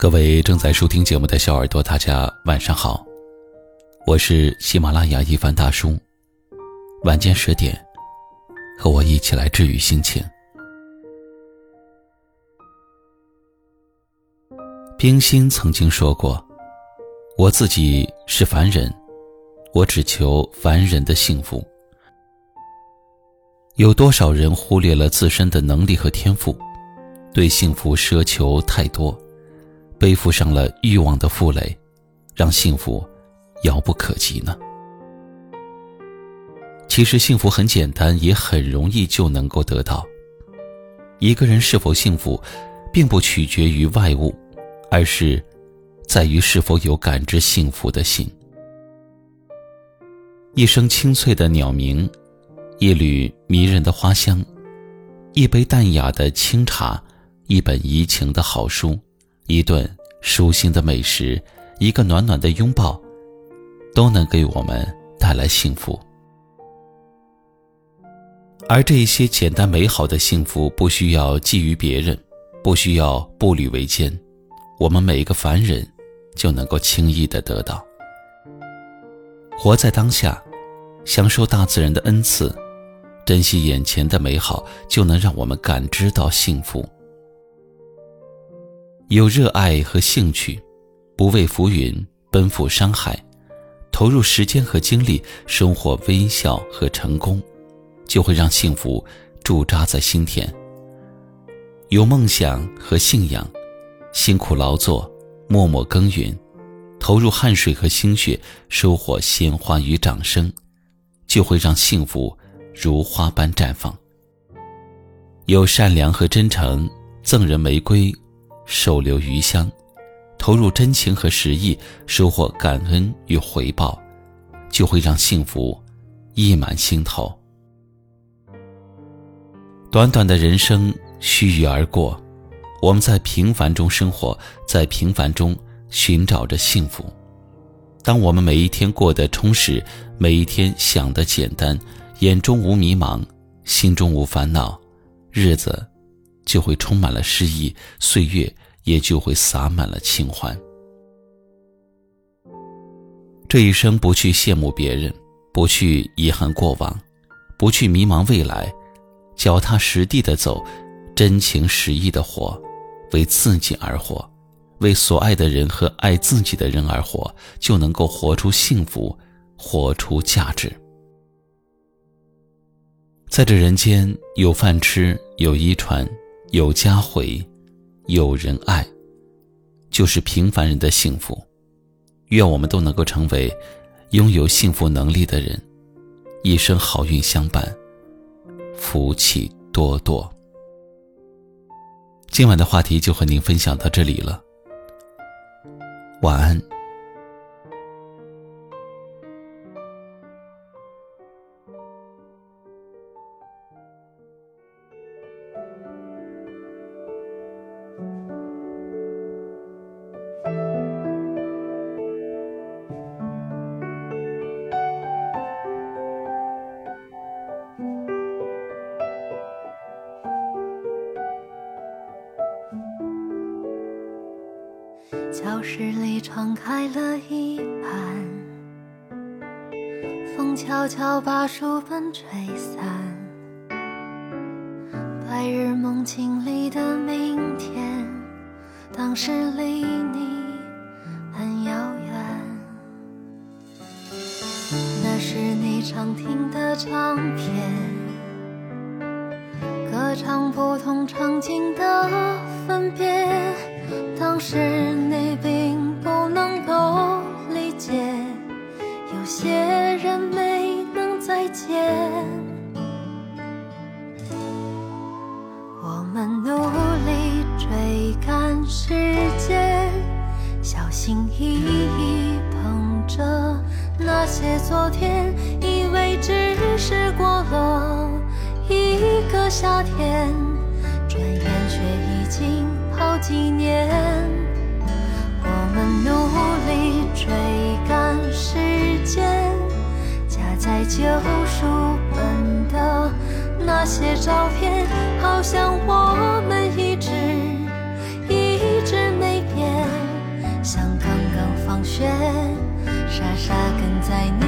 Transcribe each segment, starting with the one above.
各位正在收听节目的小耳朵，大家晚上好，我是喜马拉雅一凡大叔。晚间十点，和我一起来治愈心情。冰心曾经说过：“我自己是凡人，我只求凡人的幸福。”有多少人忽略了自身的能力和天赋，对幸福奢求太多？背负上了欲望的负累，让幸福遥不可及呢。其实幸福很简单，也很容易就能够得到。一个人是否幸福，并不取决于外物，而是在于是否有感知幸福的心。一声清脆的鸟鸣，一缕迷人的花香，一杯淡雅的清茶，一本怡情的好书。一顿舒心的美食，一个暖暖的拥抱，都能给我们带来幸福。而这些简单美好的幸福，不需要觊觎别人，不需要步履维艰，我们每一个凡人就能够轻易的得到。活在当下，享受大自然的恩赐，珍惜眼前的美好，就能让我们感知到幸福。有热爱和兴趣，不畏浮云，奔赴山海，投入时间和精力，收获微笑和成功，就会让幸福驻扎在心田。有梦想和信仰，辛苦劳作，默默耕耘，投入汗水和心血，收获鲜花与掌声，就会让幸福如花般绽放。有善良和真诚，赠人玫瑰。手留余香，投入真情和实意，收获感恩与回报，就会让幸福溢满心头。短短的人生须臾而过，我们在平凡中生活，在平凡中寻找着幸福。当我们每一天过得充实，每一天想的简单，眼中无迷茫，心中无烦恼，日子。就会充满了诗意，岁月也就会洒满了清欢。这一生不去羡慕别人，不去遗憾过往，不去迷茫未来，脚踏实地的走，真情实意的活，为自己而活，为所爱的人和爱自己的人而活，就能够活出幸福，活出价值。在这人间，有饭吃，有衣穿。有家回，有人爱，就是平凡人的幸福。愿我们都能够成为拥有幸福能力的人，一生好运相伴，福气多多。今晚的话题就和您分享到这里了，晚安。室里敞开了一半，风悄悄把书本吹散。白日梦境里的明天，当时离你很遥远。那是你常听的唱片，歌唱不同场景的分别。当时你并不能够理解，有些人没能再见。我们努力追赶时间，小心翼翼捧着那些昨天，以为只是过了一个夏天，转眼却已经。几年我们努力追赶时间夹在旧书本的那些照片好像我们一直一直没变像刚刚放学傻傻跟在你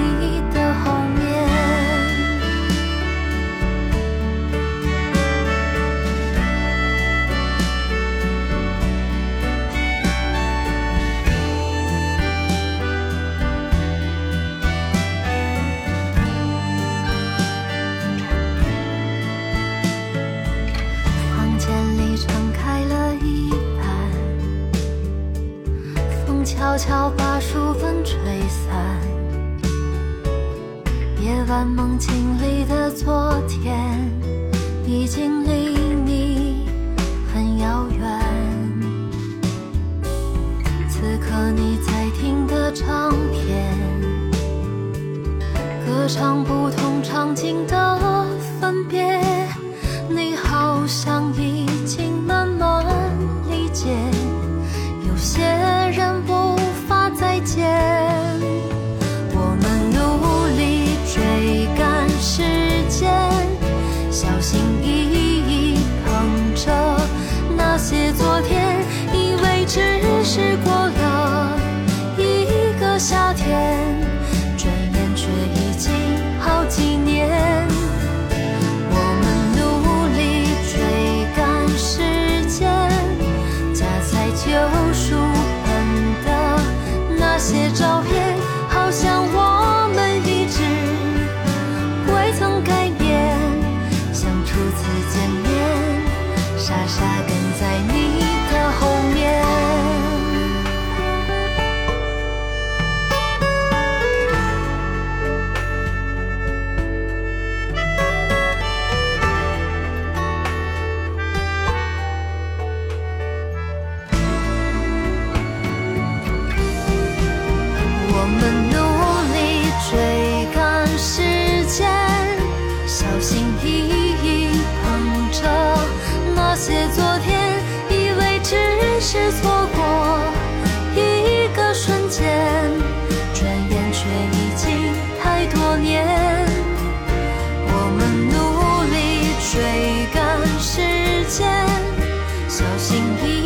悄悄把书本吹散，夜晚梦境里的昨天已经离你很遥远。此刻你在听的唱片，歌唱不同场景的分别，你好像一。傻傻跟在你。小心翼翼。